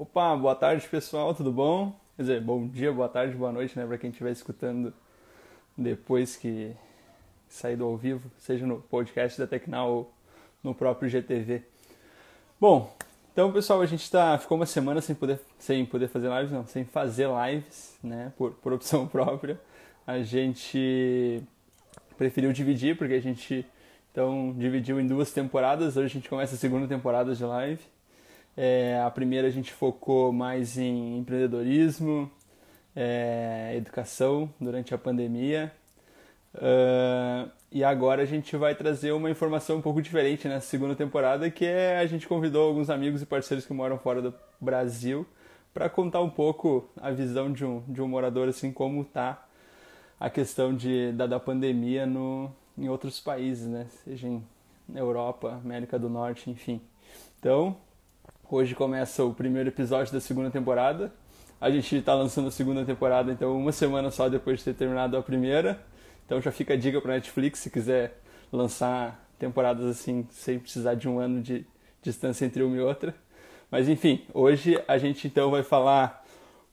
Opa, boa tarde pessoal, tudo bom? Quer dizer, bom dia, boa tarde, boa noite, né, para quem estiver escutando depois que sair do ao vivo, seja no podcast da Tecnal ou no próprio GTV. Bom, então pessoal, a gente tá, ficou uma semana sem poder, sem poder fazer lives, não, sem fazer lives, né, por, por opção própria. A gente preferiu dividir, porque a gente então dividiu em duas temporadas. Hoje a gente começa a segunda temporada de live. É, a primeira a gente focou mais em empreendedorismo, é, educação durante a pandemia. Uh, e agora a gente vai trazer uma informação um pouco diferente nessa segunda temporada, que é a gente convidou alguns amigos e parceiros que moram fora do Brasil para contar um pouco a visão de um, de um morador, assim, como está a questão de, da, da pandemia no, em outros países, né? Seja em Europa, América do Norte, enfim. Então, hoje começa o primeiro episódio da segunda temporada. A gente está lançando a segunda temporada, então uma semana só depois de ter terminado a primeira. Então já fica a dica para Netflix se quiser lançar temporadas assim sem precisar de um ano de distância entre uma e outra. Mas enfim, hoje a gente então vai falar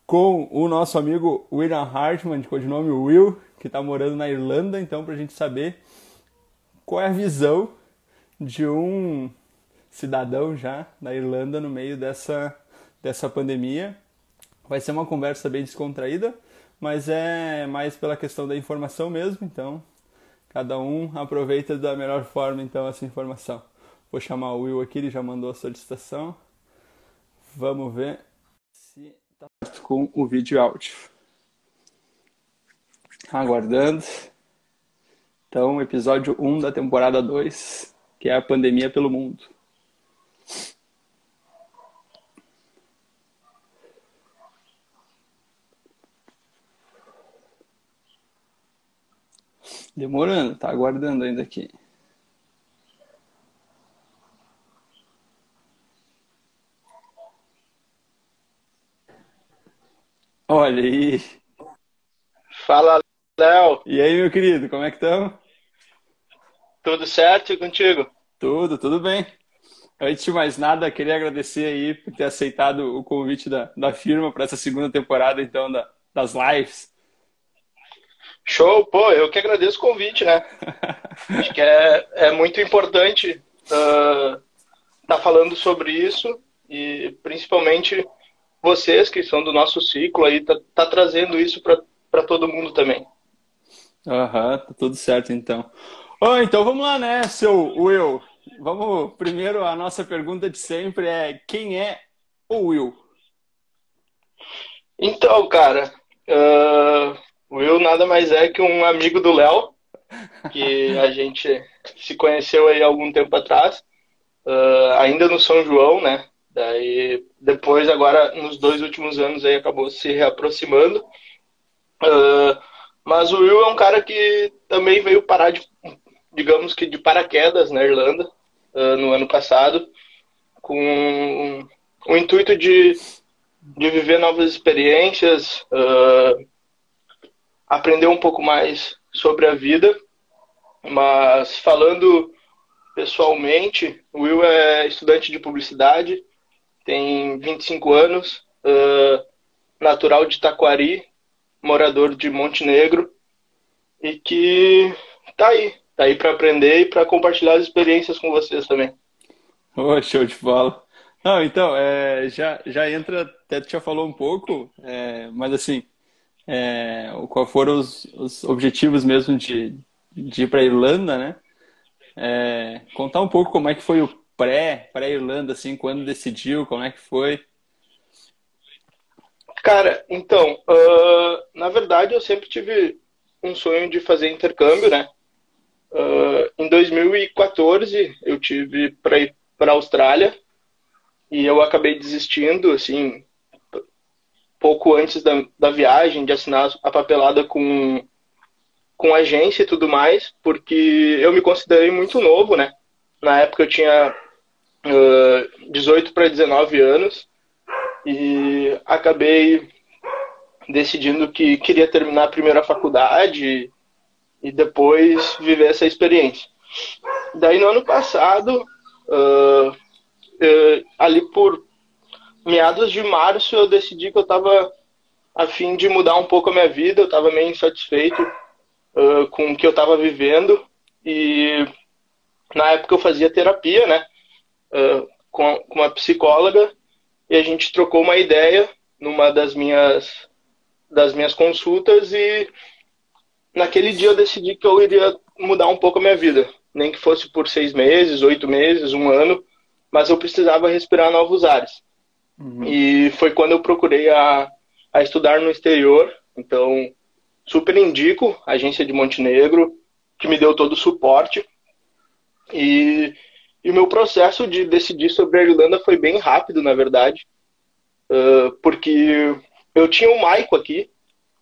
com o nosso amigo William Hartman, de codinome Will, que está morando na Irlanda, então para a gente saber qual é a visão de um cidadão já da Irlanda no meio dessa, dessa pandemia. Vai ser uma conversa bem descontraída, mas é mais pela questão da informação mesmo, então cada um aproveita da melhor forma então essa informação. Vou chamar o Will aqui, ele já mandou a solicitação. Vamos ver se tá com o vídeo áudio. Aguardando. Então, episódio 1 da temporada 2, que é a pandemia pelo mundo. Demorando, tá aguardando ainda aqui. Olha aí. Fala, Léo. E aí, meu querido, como é que estamos? Tudo certo e contigo? Tudo, tudo bem. Antes de mais nada, queria agradecer aí por ter aceitado o convite da, da firma para essa segunda temporada, então, da, das lives. Show, pô, eu que agradeço o convite, né? Acho que é, é muito importante estar uh, tá falando sobre isso e principalmente vocês que são do nosso ciclo aí, tá, tá trazendo isso para todo mundo também. Aham, uhum, tá tudo certo então. Oh, então vamos lá, né, seu Will? Vamos, primeiro, a nossa pergunta de sempre é: quem é o Will? Então, cara, uh, Will nada mais é que um amigo do Léo, que a gente se conheceu aí algum tempo atrás, uh, ainda no São João, né? Daí, depois, agora, nos dois últimos anos, aí acabou se reaproximando. Uh, mas o Will é um cara que também veio parar de digamos que de paraquedas na Irlanda uh, no ano passado, com o intuito de, de viver novas experiências, uh, aprender um pouco mais sobre a vida. Mas falando pessoalmente, o Will é estudante de publicidade, tem 25 anos, uh, natural de Taquari, morador de Montenegro, e que tá aí, tá aí para aprender e para compartilhar as experiências com vocês também. Oh, show de bola. Não, então, é, já, já entra, até tu já falou um pouco, é, mas assim, é, qual foram os, os objetivos mesmo de, de ir para a Irlanda, né? É, contar um pouco como é que foi o pré, pré-Irlanda, assim, quando decidiu, como é que foi? Cara, então, uh, na verdade eu sempre tive um sonho de fazer intercâmbio, né? Uh, em 2014 eu tive para ir para a Austrália e eu acabei desistindo, assim, pouco antes da, da viagem, de assinar a papelada com, com agência e tudo mais, porque eu me considerei muito novo, né? Na época eu tinha uh, 18 para 19 anos e acabei decidindo que queria terminar a primeira faculdade e depois viver essa experiência. Daí no ano passado, uh, uh, ali por meados de março eu decidi que eu estava a fim de mudar um pouco a minha vida, eu estava meio insatisfeito uh, com o que eu estava vivendo. E na época eu fazia terapia, né, uh, com, com uma psicóloga. E a gente trocou uma ideia numa das minhas das minhas consultas. E naquele dia eu decidi que eu iria mudar um pouco a minha vida, nem que fosse por seis meses, oito meses, um ano, mas eu precisava respirar novos ares. Uhum. E foi quando eu procurei a, a estudar no exterior. Então, super indico a agência de Montenegro, que me deu todo o suporte. E, o meu processo de decidir sobre a Irlanda foi bem rápido, na verdade, uh, porque eu tinha o Maico aqui,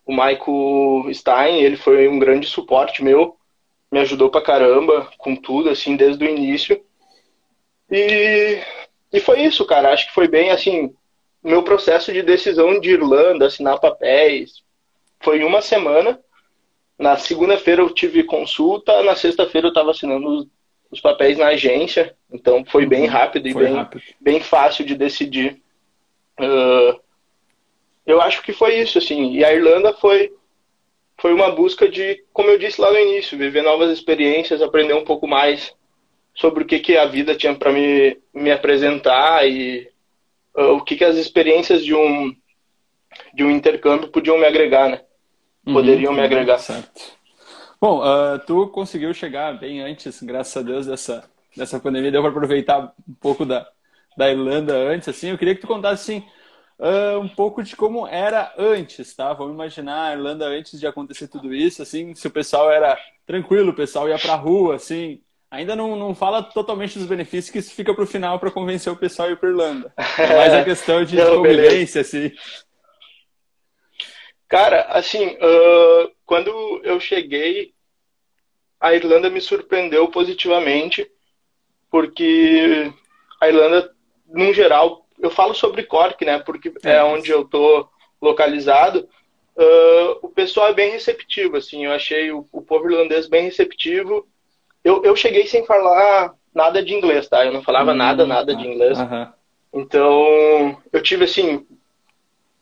o Maico Stein, ele foi um grande suporte meu, me ajudou pra caramba com tudo, assim, desde o início. E e foi isso, cara. Acho que foi bem assim. Meu processo de decisão de Irlanda, assinar papéis, foi uma semana. Na segunda-feira eu tive consulta, na sexta-feira eu estava assinando os, papéis na agência. Então foi uhum. bem rápido e bem, rápido. bem fácil de decidir. Uh, eu acho que foi isso, assim. E a Irlanda foi foi uma busca de, como eu disse lá no início, viver novas experiências, aprender um pouco mais sobre o que, que a vida tinha para me, me apresentar e uh, o que, que as experiências de um, de um intercâmbio podiam me agregar, né? Uhum. Poderiam uhum, me agregar. Certo. Bom, uh, tu conseguiu chegar bem antes, graças a Deus, dessa, dessa pandemia. Deu para aproveitar um pouco da, da Irlanda antes, assim. Eu queria que tu contasse, assim, uh, um pouco de como era antes, tá? Vamos imaginar a Irlanda antes de acontecer tudo isso, assim, se o pessoal era tranquilo, o pessoal ia pra rua, assim, Ainda não, não fala totalmente dos benefícios, que isso fica para o final para convencer o pessoal a ir para Irlanda. É mais a questão de não, convivência, beleza. assim. Cara, assim, uh, quando eu cheguei, a Irlanda me surpreendeu positivamente, porque a Irlanda, num geral, eu falo sobre Cork, né? Porque é, é onde eu tô localizado. Uh, o pessoal é bem receptivo, assim. Eu achei o, o povo irlandês bem receptivo eu, eu cheguei sem falar nada de inglês, tá? Eu não falava hum, nada, nada de inglês. Então, eu tive, assim,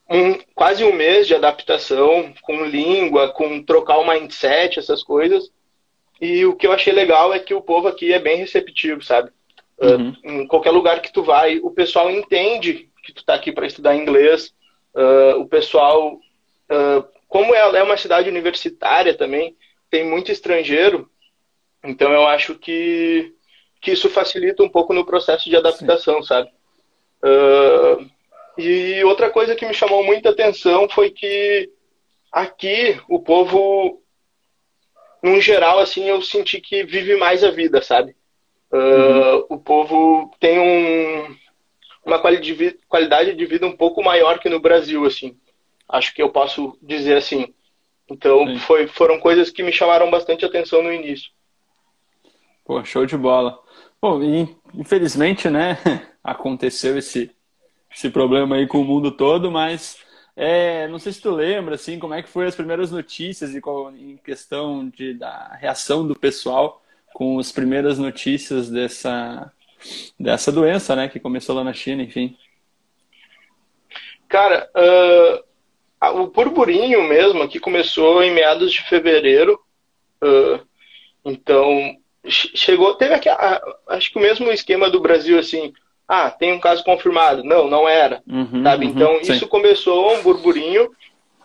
um, quase um mês de adaptação com língua, com trocar o mindset, essas coisas. E o que eu achei legal é que o povo aqui é bem receptivo, sabe? Ah, uhum. Uh, em qualquer lugar que tu vai, o pessoal entende que tu tá aqui para estudar inglês. Uh, o pessoal, uh, como ela é uma cidade universitária também, tem muito estrangeiro. Então eu acho que, que isso facilita um pouco no processo de adaptação, Sim. sabe? Uh, e outra coisa que me chamou muita atenção foi que aqui o povo, num geral, assim, eu senti que vive mais a vida, sabe? Uh, uhum. O povo tem um, uma qualidade de vida um pouco maior que no Brasil, assim. Acho que eu posso dizer assim. Então, foi, foram coisas que me chamaram bastante atenção no início. Pô, show de bola. Bom, infelizmente, né, aconteceu esse, esse problema aí com o mundo todo, mas é, não sei se tu lembra, assim, como é que foi as primeiras notícias e em questão de, da reação do pessoal com as primeiras notícias dessa, dessa doença, né, que começou lá na China, enfim. Cara, uh, o burburinho mesmo que começou em meados de fevereiro, uh, então chegou, teve aqui, acho que o mesmo esquema do Brasil, assim, ah, tem um caso confirmado. Não, não era, uhum, sabe? Uhum, então, sim. isso começou um burburinho.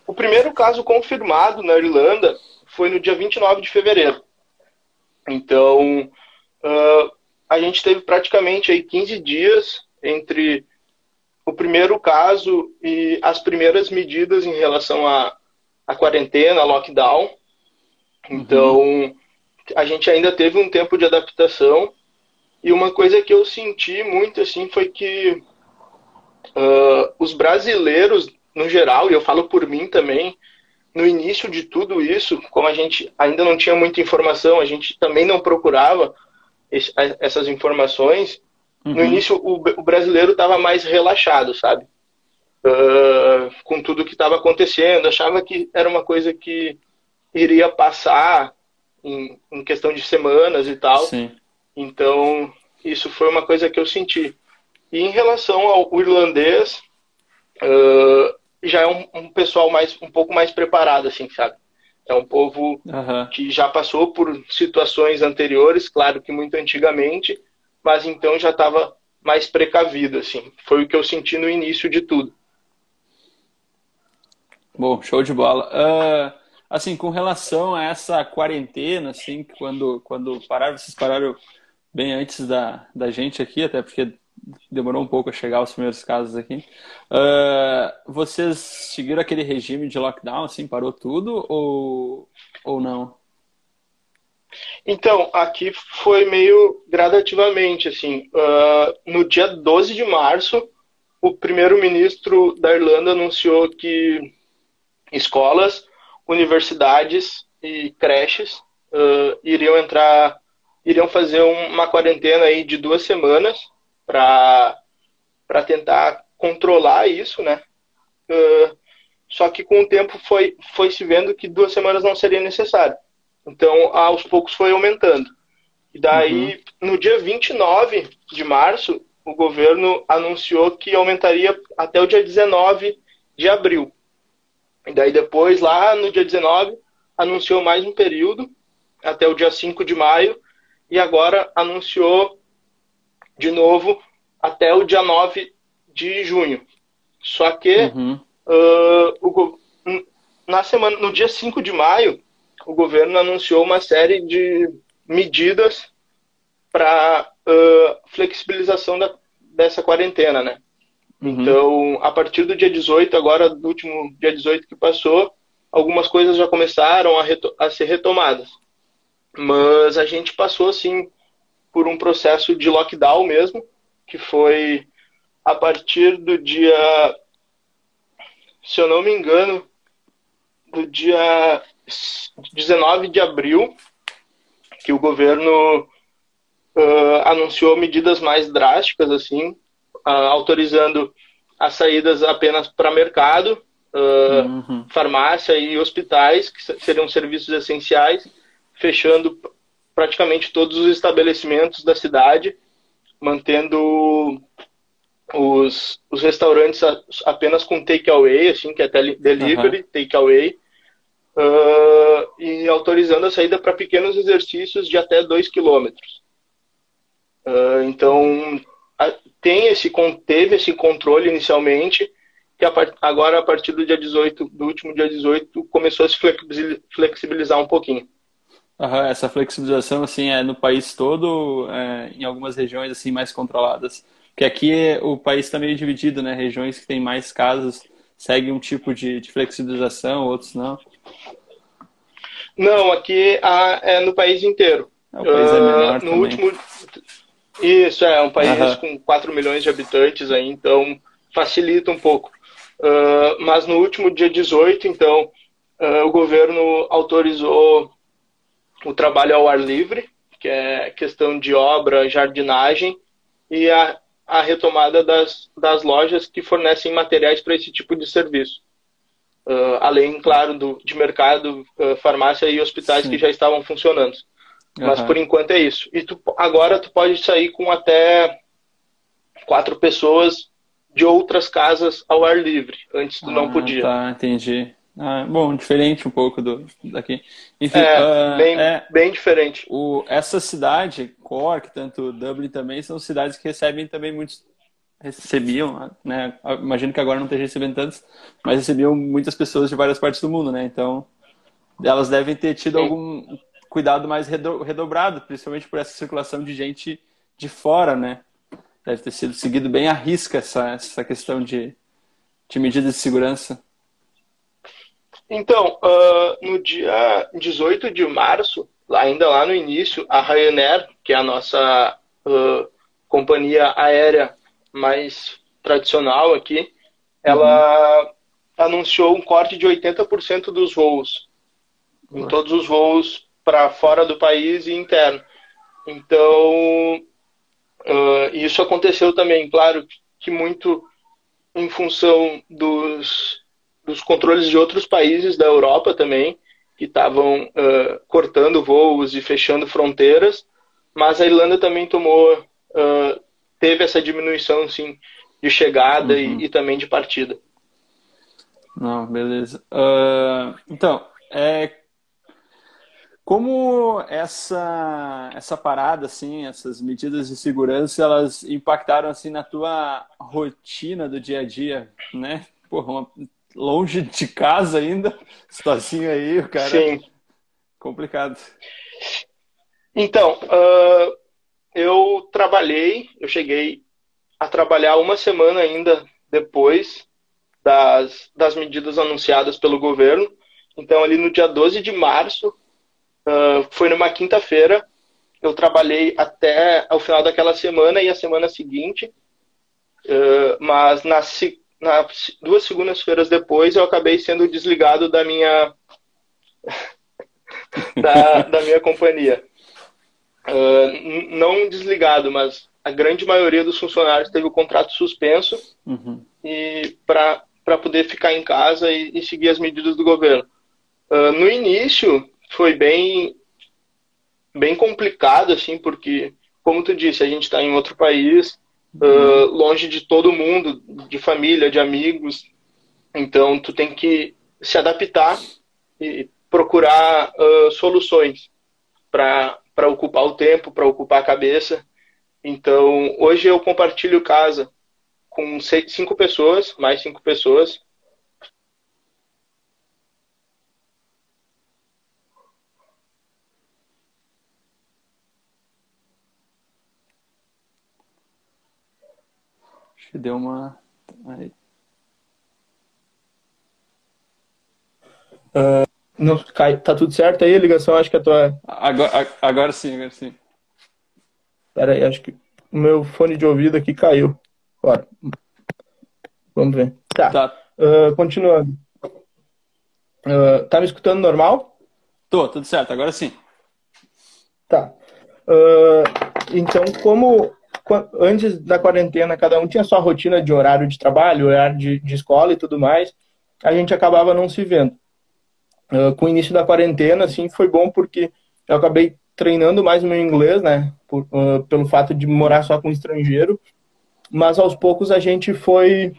O primeiro caso confirmado na Irlanda foi no dia 29 de fevereiro. Então, uh, a gente teve praticamente aí 15 dias entre o primeiro caso e as primeiras medidas em relação à, à quarentena, lockdown. Então, uhum a gente ainda teve um tempo de adaptação e uma coisa que eu senti muito assim foi que uh, os brasileiros no geral e eu falo por mim também no início de tudo isso como a gente ainda não tinha muita informação a gente também não procurava esse, essas informações uhum. no início o, o brasileiro estava mais relaxado sabe uh, com tudo que estava acontecendo achava que era uma coisa que iria passar em, em questão de semanas e tal. Sim. Então, isso foi uma coisa que eu senti. E em relação ao irlandês, uh, já é um, um, pessoal mais um pouco mais preparado, assim, sabe? É um povo uhum. que já passou por situações anteriores, claro que muito antigamente, mas então já estava mais precavido, assim. Foi o que eu senti no início de tudo. Bom, show de bola. Uh, assim, com relação a essa quarentena, assim, quando, quando pararam, vocês pararam bem antes da, da gente aqui, até porque demorou um pouco a chegar os primeiros casos aqui. Uh, vocês seguiram aquele regime de lockdown, assim, parou tudo ou, ou não? Então, aqui foi meio gradativamente, assim. Uh, no dia 12 de março, o primeiro-ministro da Irlanda anunciou que escolas, universidades e creches uh, iriam entrar, iriam fazer uma quarentena aí de duas semanas para tentar controlar isso, né? Uh, só que com o tempo foi foi se vendo que duas semanas não seria necessário. Então, aos poucos foi aumentando. E daí, uhum. no dia 29 de março, o governo anunciou que aumentaria até o dia 19 de abril. E daí depois, lá no dia 19, anunciou mais um período, até o dia 5 de maio, e agora anunciou de novo até o dia 9 de junho. Só que uhum. uh, o, na semana, no dia 5 de maio, o governo anunciou uma série de medidas para uh, flexibilização da, dessa quarentena, né? Uhum. Então, a partir do dia 18, agora do último dia 18 que passou, algumas coisas já começaram a, a ser retomadas. Mas a gente passou, assim, por um processo de lockdown mesmo, que foi a partir do dia, se eu não me engano, do dia 19 de abril, que o governo uh, anunciou medidas mais drásticas, assim, autorizando as saídas apenas para mercado, uh, uhum. farmácia e hospitais, que seriam serviços essenciais, fechando praticamente todos os estabelecimentos da cidade, mantendo os, os restaurantes apenas com takeaway, assim, que é delivery, uhum. takeaway, uh, e autorizando a saída para pequenos exercícios de até 2 quilômetros. Uh, então, tem esse, teve esse controle inicialmente, que agora, a partir do dia 18, do último dia 18, começou a se flexibilizar um pouquinho. Uhum, essa flexibilização, assim, é no país todo, é, em algumas regiões, assim, mais controladas. Porque aqui o país está meio dividido, né? Regiões que têm mais casos seguem um tipo de, de flexibilização, outros não. Não, aqui é no país inteiro. É, o país é menor uh, no também. último isso, é um país uhum. com 4 milhões de habitantes aí, então facilita um pouco. Uh, mas no último dia 18, então, uh, o governo autorizou o trabalho ao ar livre, que é questão de obra, jardinagem, e a, a retomada das, das lojas que fornecem materiais para esse tipo de serviço. Uh, além, claro, do, de mercado, farmácia e hospitais Sim. que já estavam funcionando. Mas uhum. por enquanto é isso. E tu, agora tu pode sair com até quatro pessoas de outras casas ao ar livre. Antes tu ah, não podia. Tá, entendi. Ah, bom, diferente um pouco do daqui. Enfim, é, uh, bem, é, bem diferente. O, essa cidade, Cork, tanto Dublin também, são cidades que recebem também muitos recebiam, né? Imagino que agora não esteja recebendo tantos, mas recebiam muitas pessoas de várias partes do mundo, né? Então, elas devem ter tido Sim. algum cuidado mais redobrado, principalmente por essa circulação de gente de fora, né? Deve ter sido seguido bem à risca essa, essa questão de, de medidas de segurança. Então, uh, no dia 18 de março, ainda lá no início, a Ryanair, que é a nossa uh, companhia aérea mais tradicional aqui, ela uhum. anunciou um corte de 80% dos voos. Em todos os voos para fora do país e interno. Então, uh, isso aconteceu também, claro que muito em função dos, dos controles de outros países da Europa também, que estavam uh, cortando voos e fechando fronteiras, mas a Irlanda também tomou, uh, teve essa diminuição sim, de chegada uhum. e, e, também de partida. Não, beleza. Uh, então, é, como essa essa parada assim, essas medidas de segurança, elas impactaram assim na tua rotina do dia a dia, né? Porra, uma, longe de casa ainda, sozinho aí, o cara. Sim. Complicado. Então, uh, eu trabalhei, eu cheguei a trabalhar uma semana ainda depois das, das medidas anunciadas pelo governo. Então, ali no dia 12 de março, uh, foi numa quinta-feira, eu trabalhei até o final daquela semana e a semana seguinte, uh, mas na, na duas segundas-feiras depois eu acabei sendo desligado da minha da, da minha companhia. Uh, não desligado, mas a grande maioria dos funcionários teve o contrato suspenso uhum. e para poder ficar em casa e, e, seguir as medidas do governo. Uh, no início foi bem bem complicado assim, porque como tu disse, a gente está em outro país, uh, longe de todo mundo, de família, de amigos. Então, tu tem que se adaptar e procurar uh, soluções para ocupar o tempo, para ocupar a cabeça. Então, hoje eu compartilho casa com seis, cinco pessoas, mais cinco pessoas. Acho que deu uma. Aí. Uh, não, cai, tá tudo certo aí ligação? Acho que a tua. Agora, agora sim, agora sim. Pera aí, acho que o meu fone de ouvido aqui caiu. Bora. Vamos ver. Tá. tá. Uh, continuando. Uh, tá me escutando normal? Tô, tudo certo, agora sim. Tá. Uh, então, como antes da quarentena cada um tinha sua rotina de horário de trabalho, horário de, de escola e tudo mais, a gente acabava não se vendo. Uh, com o início da quarentena, assim, foi bom porque eu acabei treinando mais o meu inglês, né, por, uh, pelo fato de morar só com estrangeiro, mas aos poucos a gente foi,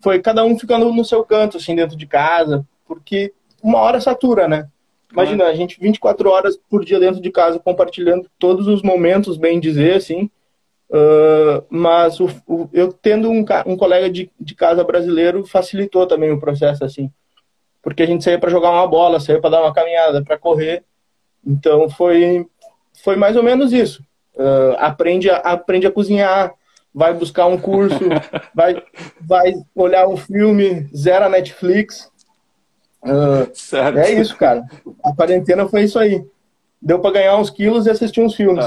foi cada um ficando no seu canto, assim, dentro de casa, porque uma hora satura, né? Imagina, a gente 24 horas por dia dentro de casa, compartilhando todos os momentos, bem dizer, assim, Uh, mas o, o, eu tendo um, um colega de, de, casa brasileiro facilitou também o processo assim, porque a gente saía para jogar uma bola, saía para dar uma caminhada, para correr, então foi foi mais ou menos isso. Uh, aprende a, aprende a cozinhar, vai buscar um curso, vai vai olhar um filme, zero Netflix. Uh, é isso, cara. A quarentena foi isso aí. Deu para ganhar uns quilos e assistir uns filmes.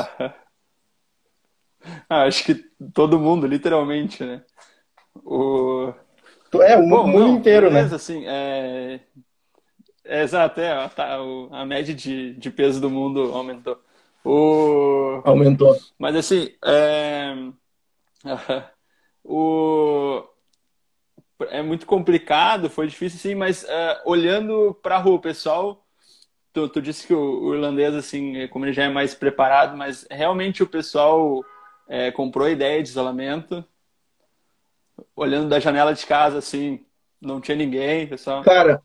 Ah, acho que todo mundo, literalmente, né? O... É, o Bom, mundo não, inteiro, beleza, né? assim, é... é exato, é, tá, a média de, de peso do mundo aumentou. O... Aumentou. Mas assim, é... o... é muito complicado, foi difícil sim, mas uh, olhando para a rua, pessoal Tu, tu, disse que o, o, irlandês, assim, como ele já é mais preparado, mas realmente o pessoal é, comprou a ideia de isolamento, olhando da janela de casa, assim, não tinha ninguém, pessoal. Cara,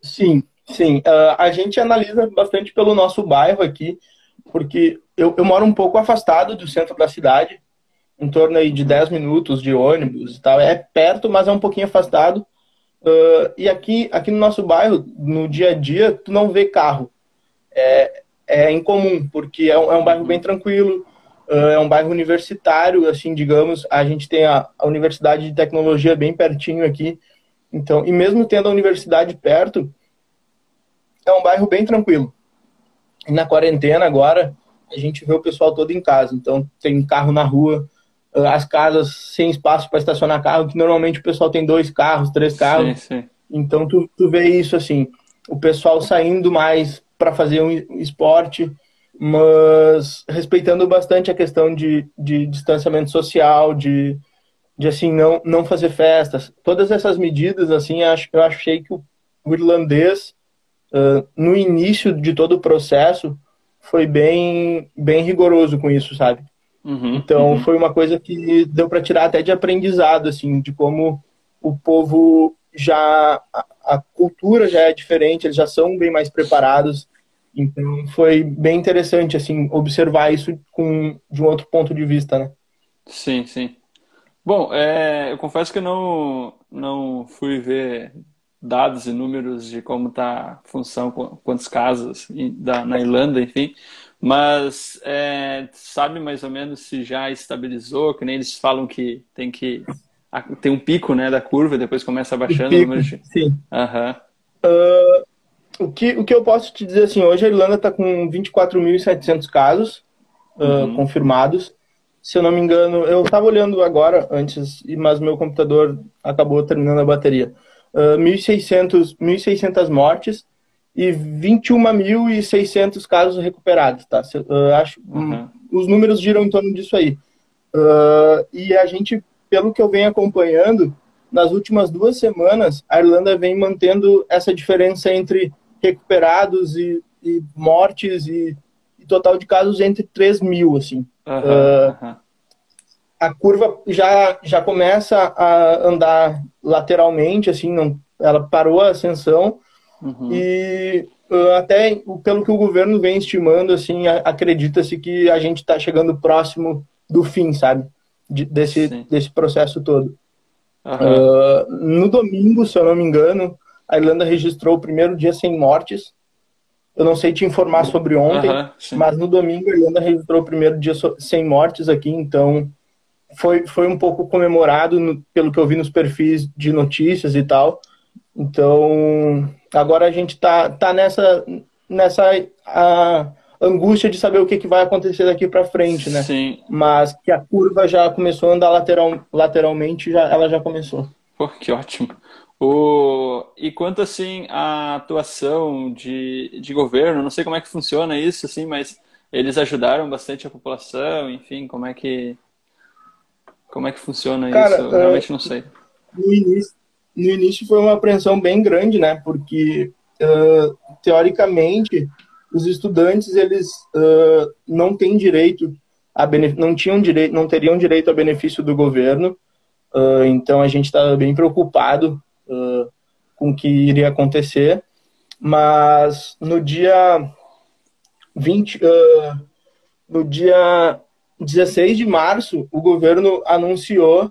sim, sim. Uh, a gente analisa bastante pelo nosso bairro aqui, porque eu, eu moro um pouco afastado do centro da cidade, em torno aí de 10 minutos de ônibus e tal. É perto, mas é um pouquinho afastado. Uh, e aqui, aqui no nosso bairro, no dia a dia, tu não vê carro. É, é incomum, porque é um, é um bairro bem tranquilo. É um bairro universitário, assim, digamos. A gente tem a, a Universidade de Tecnologia bem pertinho aqui. Então, e mesmo tendo a universidade perto, é um bairro bem tranquilo. E na quarentena agora, a gente vê o pessoal todo em casa. Então, tem carro na rua, ah, as casas sem espaço para estacionar carro, que normalmente o pessoal tem dois carros, três carros. Sim, sim. Então, tu, tu vê isso assim, o pessoal saindo mais para fazer um esporte, mas respeitando bastante a questão de, de distanciamento social, de, de assim não não fazer festas, todas essas medidas assim, eu achei que o, o irlandês uh, no início de todo o processo foi bem bem rigoroso com isso, sabe? Uhum, então uhum. foi uma coisa que deu para tirar até de aprendizado assim, de como o povo já a, a, cultura já é diferente, eles já são bem mais preparados. Então foi bem interessante assim observar isso com de um outro ponto de vista, né? Sim, sim. Bom, é, eu confesso que não não fui ver dados e números de como está a função, quantos casos da, na Irlanda, enfim, mas é, sabe mais ou menos se já estabilizou, que nem eles falam que tem que tem um pico né, da curva, depois começa baixando o, pico, o de... Sim. Uhum. Uh, o, que, o que eu posso te dizer assim, hoje a Irlanda está com 24.700 casos uh, uhum. confirmados. Se eu não me engano, eu estava olhando agora antes, mas meu computador acabou terminando a bateria. Uh, 1.600, 1.600 mortes e 21.600 casos recuperados, tá? Uh, acho, uhum. Os números giram em torno disso aí. Uh, e a gente, pelo que eu venho acompanhando, nas últimas duas semanas, a Irlanda vem mantendo essa diferença entre recuperados e, e mortes e, e, total de casos entre 3 mil, assim. Uhum, uh, uhum. A curva já, já começa a andar lateralmente, assim, não, ela parou a ascensão, Uhum. E uh, até pelo que o governo vem estimando, assim, acredita-se que a gente está chegando próximo do fim, sabe? De, desse, desse processo todo. Uh, no domingo, se eu não me engano, a Irlanda registrou o primeiro dia sem mortes. Eu não sei te informar sobre ontem, uhum, mas no domingo a Irlanda registrou o primeiro dia sem mortes aqui, então foi, foi um pouco comemorado no, pelo que eu vi nos perfis de notícias e tal. Então, agora a gente tá, tá nessa, nessa a, angústia de saber o que, que vai acontecer daqui para frente, né? Sim. Mas que a curva já começou a andar lateral, lateralmente, já, ela já começou. Pô, que ótimo. O... E quanto assim a atuação de, de governo, não sei como é que funciona isso, assim, mas eles ajudaram bastante a população, enfim, como é que como é que funciona Cara, isso? Eu realmente não sei. No início, no início foi uma apreensão bem grande, né? Porque uh, teoricamente os estudantes eles uh, não têm direito a não tinham direito, não teriam direito a benefício do governo. Então a gente estava bem preocupado com o que iria acontecer. Mas no dia 20, no dia 16 de março, o governo anunciou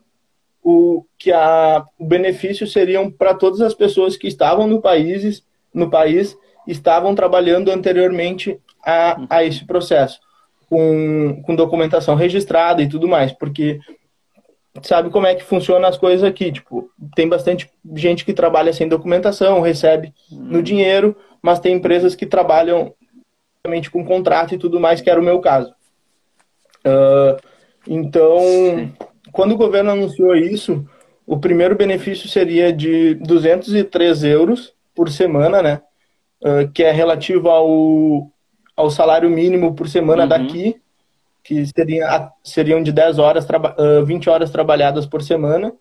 o que a, o benefício seriam para todas as pessoas que estavam no país, no país estavam trabalhando anteriormente a, a esse processo, com, com documentação registrada e tudo mais, porque sabe como é que funciona as coisas aqui, tipo, tem bastante gente que trabalha sem documentação, recebe no uhum. dinheiro, mas tem empresas que trabalham com contrato e tudo mais, que era o meu caso. Uh, então, Sim quando o governo anunciou isso, o primeiro benefício seria de 203 euros por semana, né? Uh, que é relativo ao, ao salário mínimo por semana uhum. daqui, que seria, seriam de 10 horas, uh, 20 horas trabalhadas por semana,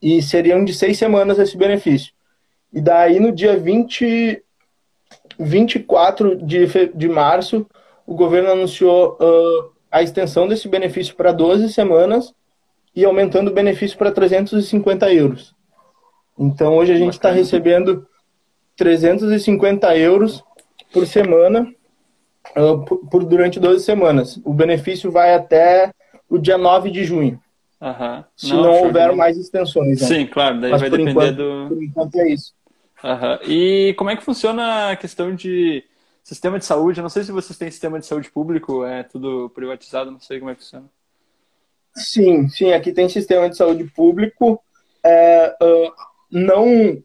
e seriam de seis semanas esse benefício. E daí, no dia 20, 24 de, de março, o governo anunciou uh, a extensão desse benefício para 12 semanas e aumentando o benefício para 350 euros. Então hoje a gente está recebendo 350 euros por semana uh, por, por, durante 12 semanas. O benefício vai até o dia 9 de junho. Uhum. Se não, não houver mais extensões. Né? Sim, claro, daí Mas vai depender enquanto, do. Por enquanto é isso. Uhum. E como é que funciona a questão de Sistema de saúde, eu não sei se vocês têm sistema de saúde público, é tudo privatizado, não sei como é que funciona. Sim, sim, aqui tem sistema de saúde público, é, uh, não,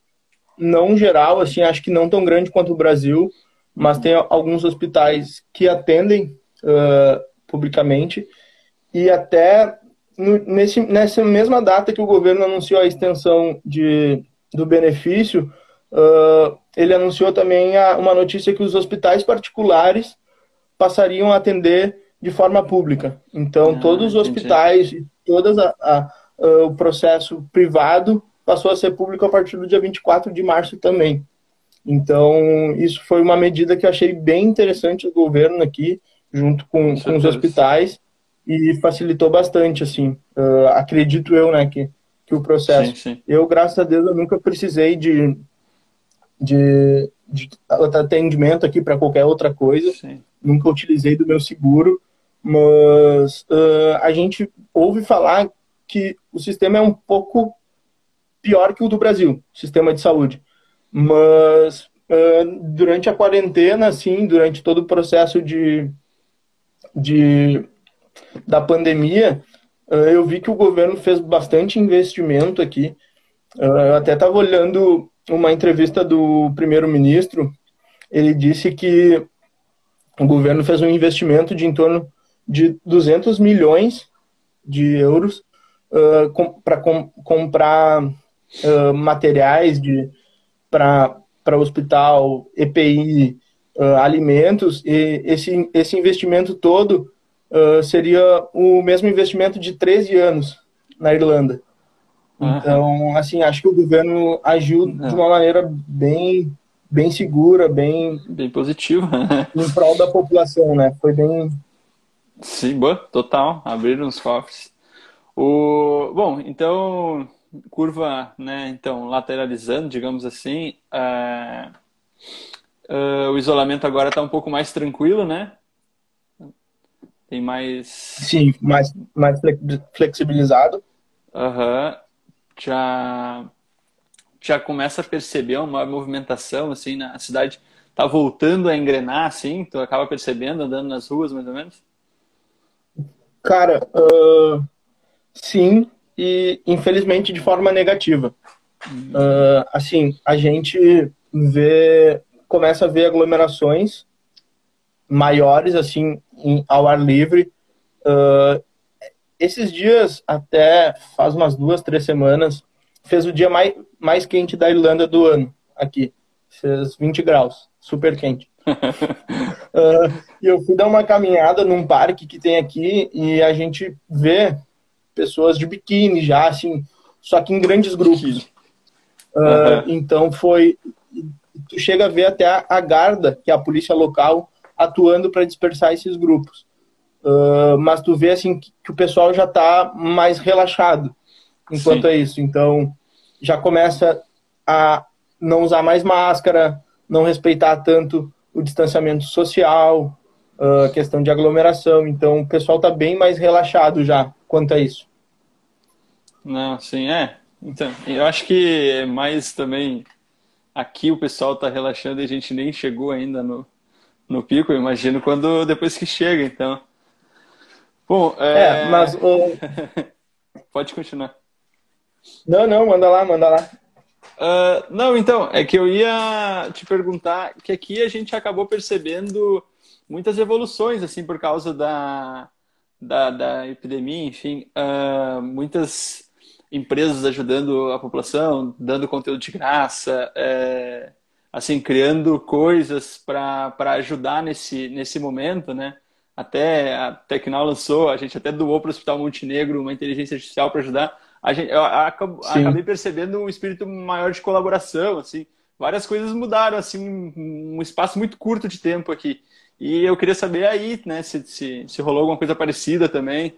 não geral, assim, acho que não tão grande quanto o Brasil, mas tem alguns hospitais que atendem uh, publicamente e até no, nesse, nessa mesma data que o governo anunciou a extensão de, do benefício, uh, ele anunciou também a, uma notícia que os hospitais particulares passariam a atender de forma pública. Então, ah, todos os hospitais, todas a, a, a, o processo privado passou a ser público a partir do dia 24 de março também. Então, isso foi uma medida que eu achei bem interessante do governo aqui, junto com, com os hospitais, e facilitou bastante, assim. Uh, acredito eu, né, que, que o processo. Sim, sim. Eu, graças a Deus, eu nunca precisei de, de, de atendimento aqui para qualquer outra coisa. Sim. Nunca utilizei do meu seguro, mas uh, a gente ouve falar que o sistema é um pouco pior que o do Brasil, sistema de saúde. Mas uh, durante a quarentena, assim, durante todo o processo de, de da pandemia, uh, eu vi que o governo fez bastante investimento aqui. Uh, eu até estava olhando uma entrevista do primeiro-ministro, ele disse que o governo fez um investimento de em torno de 200 milhões de euros uh, com, para com, comprar uh, materiais de para hospital, EPI, uh, alimentos, e esse, esse investimento todo seria o mesmo investimento de 13 anos na Irlanda. Então, assim, acho que o governo agiu de uma maneira bem, bem segura, bem... Bem positiva. Né? em prol da população, né? Foi bem... Sim, boa, total. Abriram os cofres. O, bom, então, curva, né, então, lateralizando, digamos assim, uh, uh, o isolamento agora está um pouco mais tranquilo, né? Tem mais... Sim, mais, mais flexibilizado. Aham. Uhum. Já, já começa a perceber uma movimentação, assim, na cidade tá voltando a engrenar, assim, tu acaba percebendo andando nas ruas, mais ou menos? Cara, uh sim, e infelizmente de forma negativa. Uh, assim, a gente vê, começa a ver aglomerações maiores, assim, em, ao ar livre. Uh, esses dias, até faz umas duas, três semanas, fez o dia mais, mais quente da Irlanda do ano, aqui. Fez 20 graus, super quente. uh, e eu fui dar uma caminhada num parque que tem aqui e a gente vê pessoas de biquíni já, assim, só que em grandes grupos. Uh, uhum. Então foi. Tu chega a ver até a, a Garda, que é a polícia local, atuando para dispersar esses grupos. Uh, mas tu vê assim que, que o pessoal já está mais relaxado enquanto Sim. é isso. Então já começa a não usar mais máscara, não respeitar tanto o distanciamento social, a uh, questão de aglomeração. Então o pessoal está bem mais relaxado já quanto a isso. Não, sim, é. Então, eu acho que é mais também aqui o pessoal está relaxando e a gente nem chegou ainda no, no pico, eu imagino, quando depois que chega, então. Bom, é, é mas o... pode continuar. Não, não, manda lá, manda lá. Uh, não, então, é que eu ia te perguntar que aqui a gente acabou percebendo muitas evoluções, assim, por causa da, da, da epidemia, enfim, uh, muitas empresas ajudando a população, dando conteúdo de graça, é, assim, criando coisas para ajudar nesse, nesse momento, né? Até a Tecnal lançou, a gente até doou para o Hospital Montenegro uma inteligência artificial para ajudar. A gente, eu acabo, acabei percebendo um espírito maior de colaboração, assim. Várias coisas mudaram, assim, um espaço muito curto de tempo aqui. E eu queria saber aí, né, se, se, se rolou alguma coisa parecida também.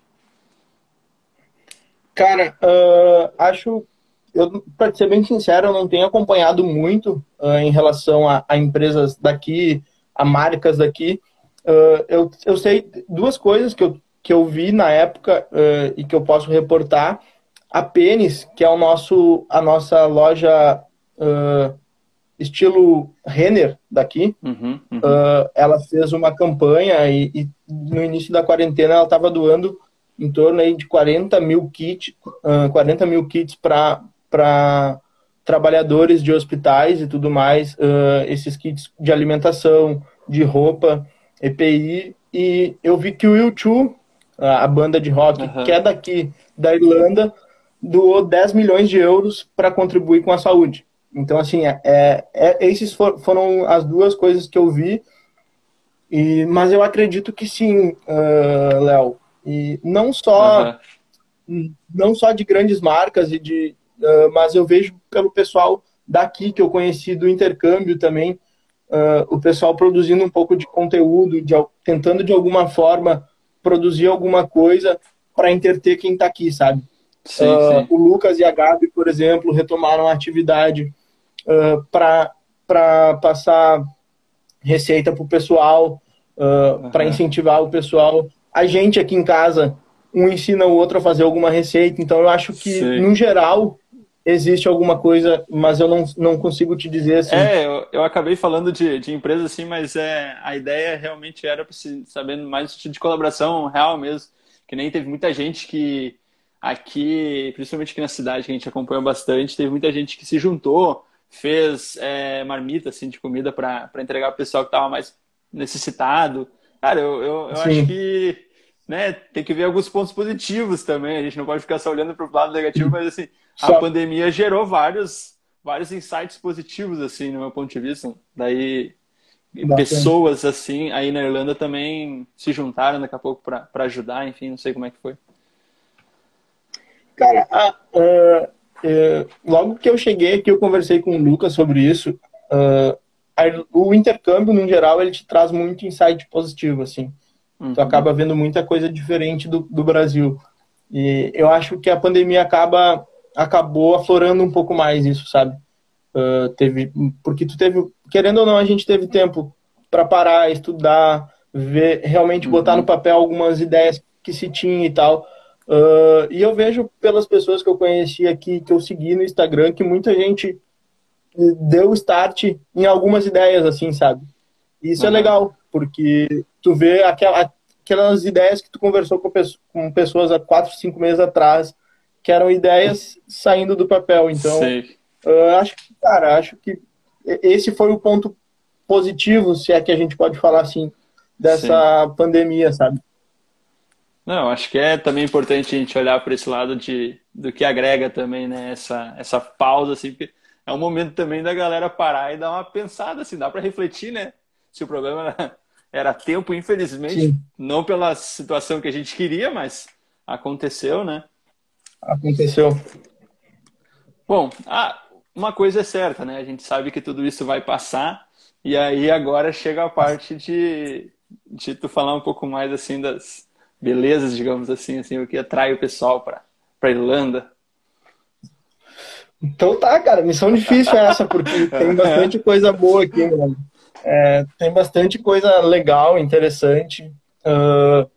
Cara, uh, acho. Eu, para ser bem sincero, eu não tenho acompanhado muito uh, em relação a, a, empresas daqui, a marcas daqui. Uh, eu, eu sei duas coisas que eu, que eu vi na época e que eu posso reportar. A Pênis, que é o nosso, a nossa loja estilo Renner daqui, uhum, uhum. ela fez uma campanha e, e no início da quarentena ela estava doando em torno aí de 40 mil kits, uh, 40 mil kits para trabalhadores de hospitais e tudo mais, uh, esses kits de alimentação, de roupa, EPI, e eu vi que o U2, a banda de rock, uhum. que é daqui da Irlanda, doou 10 milhões de euros para contribuir com a saúde. Então, assim, é, é, é esses for, foram as duas coisas que eu vi, e, mas eu acredito que sim, uh, Léo. E não só uhum. não só de grandes marcas e de uh, mas eu vejo pelo pessoal daqui que eu conheci do intercâmbio também uh, o pessoal produzindo um pouco de conteúdo, de, tentando de alguma forma produzir alguma coisa para interter quem está aqui, sabe? Sim, uh, sim. O Lucas e a Gabi, por exemplo, retomaram a atividade uh, para passar receita para o pessoal, uh, uhum. para incentivar o pessoal. A gente aqui em casa, um ensina o outro a fazer alguma receita, então eu acho que, sim. no geral, existe alguma coisa, mas eu não, não consigo te dizer assim. É, eu, eu acabei falando de, de empresa assim, mas é, a ideia realmente era para saber mais de colaboração real mesmo. Que nem teve muita gente que aqui, principalmente aqui na cidade, que a gente acompanha bastante, teve muita gente que se juntou, fez é, marmita assim, de comida para entregar para o pessoal que estava mais necessitado. Cara, eu, eu, eu acho que né, tem que ver alguns pontos positivos também. A gente não pode ficar só olhando para o lado negativo, mas assim, a pandemia gerou vários, vários insights positivos, assim, no meu ponto de vista. Daí, Bacana. pessoas assim aí na Irlanda também se juntaram daqui a pouco para ajudar, enfim, não sei como é que foi. Cara, a, uh, uh, logo que eu cheguei aqui, eu conversei com o Lucas sobre isso. Uh, o intercâmbio, no geral, ele te traz muito insight positivo, assim. Uhum. Tu acaba vendo muita coisa diferente do, do Brasil. E eu acho que a pandemia acaba acabou aflorando um pouco mais isso, sabe? Uh, teve porque tu teve, querendo ou não, a gente teve tempo para parar, estudar, ver, realmente uhum. botar no papel algumas ideias que se tinha e tal. Uh, e eu vejo pelas pessoas que eu conheci aqui, que eu segui no Instagram, que muita gente deu start em algumas ideias, assim, sabe? E isso é uhum. é legal, porque tu vê aquela, aquelas ideias que tu conversou com, com pessoas há quatro, cinco meses atrás, que eram ideias saindo do papel. Então, uh, acho que, cara, acho que esse foi o ponto positivo, se é que a gente pode falar assim, dessa Sim. pandemia, sabe? Não, acho que é também importante a gente olhar para esse lado de, do que agrega também, né? Essa, essa pausa, assim, porque é um momento também da galera parar e dar uma pensada, assim, dá para refletir, né? Se o problema era, era tempo, infelizmente, Sim. não pela situação que a gente queria, mas aconteceu, né? Aconteceu. Bom, ah, uma coisa é certa, né? A gente sabe que tudo isso vai passar, e aí agora chega a parte de, de tu falar um pouco mais, assim, das belezas, digamos assim, assim o que atrai o pessoal para Irlanda. Então tá, cara, missão difícil é essa, porque tem bastante coisa boa aqui, mano. É, tem bastante coisa legal, interessante, uh,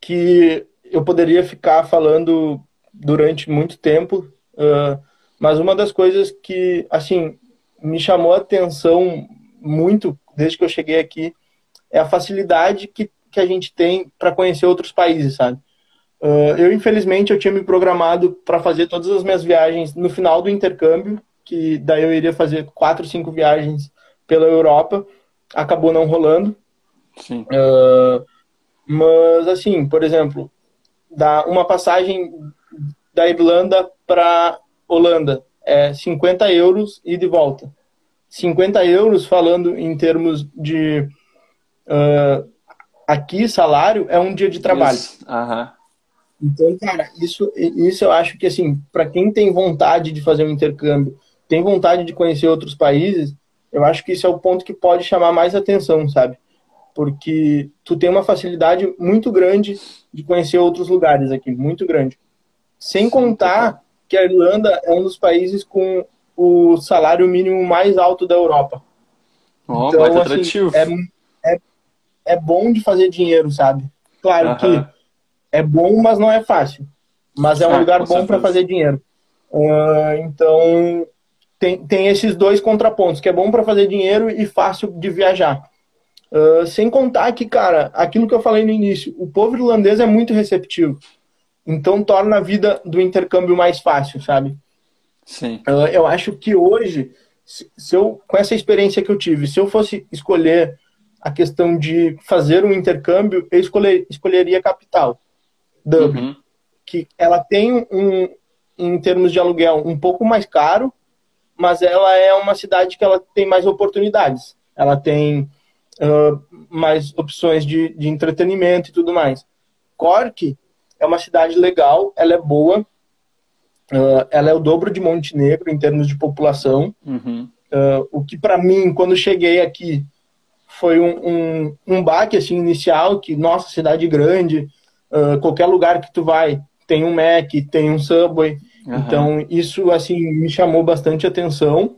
que eu poderia ficar falando durante muito tempo, uh, mas uma das coisas que, assim, me chamou a atenção muito desde que eu cheguei aqui é a facilidade que que a gente tem para conhecer outros países, sabe? Uh, eu, infelizmente, eu tinha me programado para fazer todas as minhas viagens no final do intercâmbio, que daí eu iria fazer quatro, cinco viagens pela Europa. Acabou não rolando. Sim. Uh, mas, assim, por exemplo, dá uma passagem da Irlanda para Holanda é 50 euros e de volta. 50 euros, falando em termos de uh, Aqui, salário é um dia de trabalho. Uhum. Então, cara, isso, isso eu acho que, assim, para quem tem vontade de fazer um intercâmbio, tem vontade de conhecer outros países, eu acho que isso é o ponto que pode chamar mais atenção, sabe? Porque tu tem uma facilidade muito grande de conhecer outros lugares aqui, muito grande. Sem contar que a Irlanda é um dos países com o salário mínimo mais alto da Europa. Oh, então, assim, atrativo. É, é é bom de fazer dinheiro, sabe? Claro uhum. que é bom, mas não é fácil. Mas é um ah, lugar bom para fazer dinheiro. Uh, então, tem, tem esses dois contrapontos, que é bom para fazer dinheiro e fácil de viajar. Uh, sem contar que, cara, aquilo que eu falei no início, o povo irlandês é muito receptivo. Então, torna a vida do intercâmbio mais fácil, sabe? Sim. Uh, eu acho que hoje, se eu, com essa experiência que eu tive, se eu fosse escolher a questão de fazer um intercâmbio, eu escolher, escolheria a capital, Dublin, uhum. que ela tem um, em termos de aluguel, um pouco mais caro, mas ela é uma cidade que ela tem mais oportunidades. Ela tem uh, mais opções de, de entretenimento e tudo mais. Cork é uma cidade legal, ela é boa, uh, ela é o dobro de Montenegro em termos de população. Uhum. Uh, o que para mim, quando cheguei aqui, foi um, um, um baque assim, inicial, que, nossa, cidade grande, uh, qualquer lugar que tu vai, tem um Mac, tem um Subway. Uhum. Então, isso, assim, me chamou bastante atenção.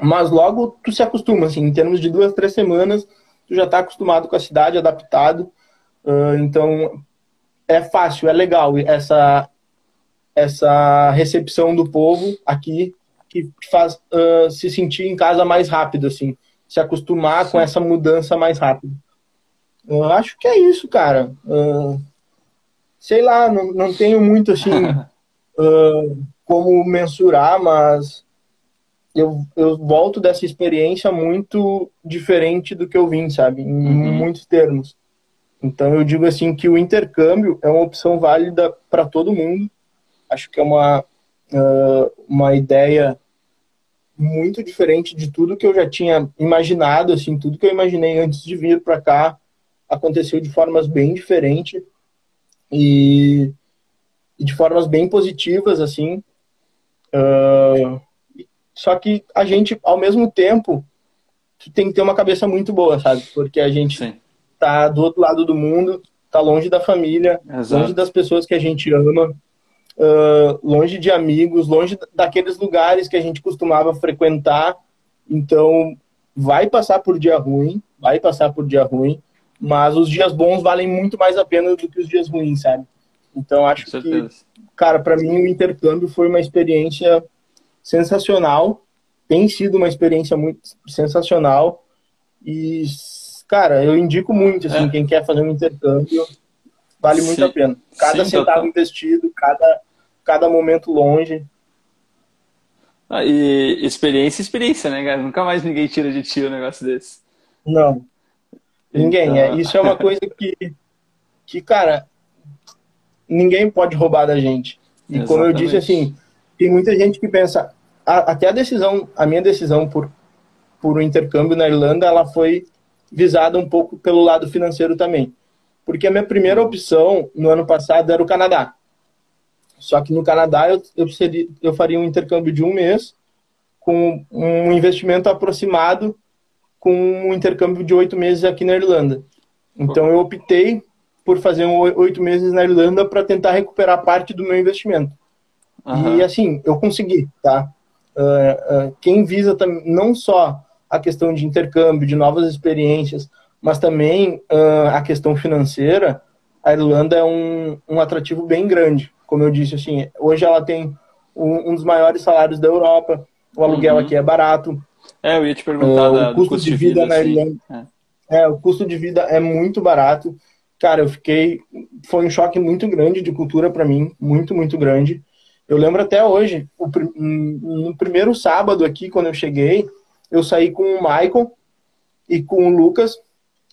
Mas logo tu se acostuma, assim, em termos de duas, três semanas, tu já está acostumado com a cidade, adaptado. Uh, então, é fácil, é legal essa, essa recepção do povo aqui que faz uh, se sentir em casa mais rápido, assim, se acostumar Sim. com essa mudança mais rápido. Eu acho que é isso, cara. Uh, sei lá, não, não tenho muito assim uh, como mensurar, mas eu, eu volto dessa experiência muito diferente do que eu vim, sabe? Em uhum. muitos termos. Então eu digo assim que o intercâmbio é uma opção válida para todo mundo. Acho que é uma, uh, uma ideia muito diferente de tudo que eu já tinha imaginado, assim, tudo que eu imaginei antes de vir para cá aconteceu de formas bem diferentes e, e de formas bem positivas, assim. Uh, só que a gente, ao mesmo tempo, tem que ter uma cabeça muito boa, sabe? Porque a gente Sim. tá do outro lado do mundo, tá longe da família, Exato. longe das pessoas que a gente ama, uh, longe de amigos, longe daqueles lugares que a gente costumava frequentar. Então, vai passar por dia ruim, vai passar por dia ruim, mas os dias bons valem muito mais a pena do que os dias ruins, sabe? Então acho que, cara, para mim o intercâmbio foi uma experiência sensacional, tem sido uma experiência muito sensacional e, cara, eu indico muito, assim, é. quem quer fazer um intercâmbio, vale Sim. muito a pena. Cada Sim, centavo investido, cada, cada momento longe. Ah, e experiência, experiência, né, cara? Nunca mais ninguém tira de ti um negócio desse. Não, Ninguém. É, então... Isso é uma coisa que, que, cara, ninguém pode roubar da gente. E Exatamente. como eu disse, assim, tem muita gente que pensa, a, até a decisão, a minha decisão por, por um intercâmbio na Irlanda, ela foi visada um pouco pelo lado financeiro também. Porque a minha primeira opção no ano passado era o Canadá. Só que no Canadá eu, eu, seria, eu faria um intercâmbio de um mês com um investimento aproximado com um intercâmbio de oito meses aqui na Irlanda. Então eu optei por fazer um oito meses na Irlanda para tentar recuperar parte do meu investimento. Uhum. E assim, eu consegui, tá? Uh, uh, quem visa não só a questão de intercâmbio, de novas experiências, mas também uh, a questão financeira, a Irlanda é um, um atrativo bem grande. Como eu disse, assim, hoje ela tem um, um dos maiores salários da Europa, o aluguel uhum. aqui é barato, é, eu ia te perguntar uh, da, o custo, custo de vida, na assim. Irlanda. É. é. o custo de vida é muito barato. Cara, eu fiquei. Foi um choque muito grande de cultura para mim, muito, muito grande. Eu lembro até hoje, o, no primeiro sábado aqui, quando eu cheguei, eu saí com o Michael e com o Lucas.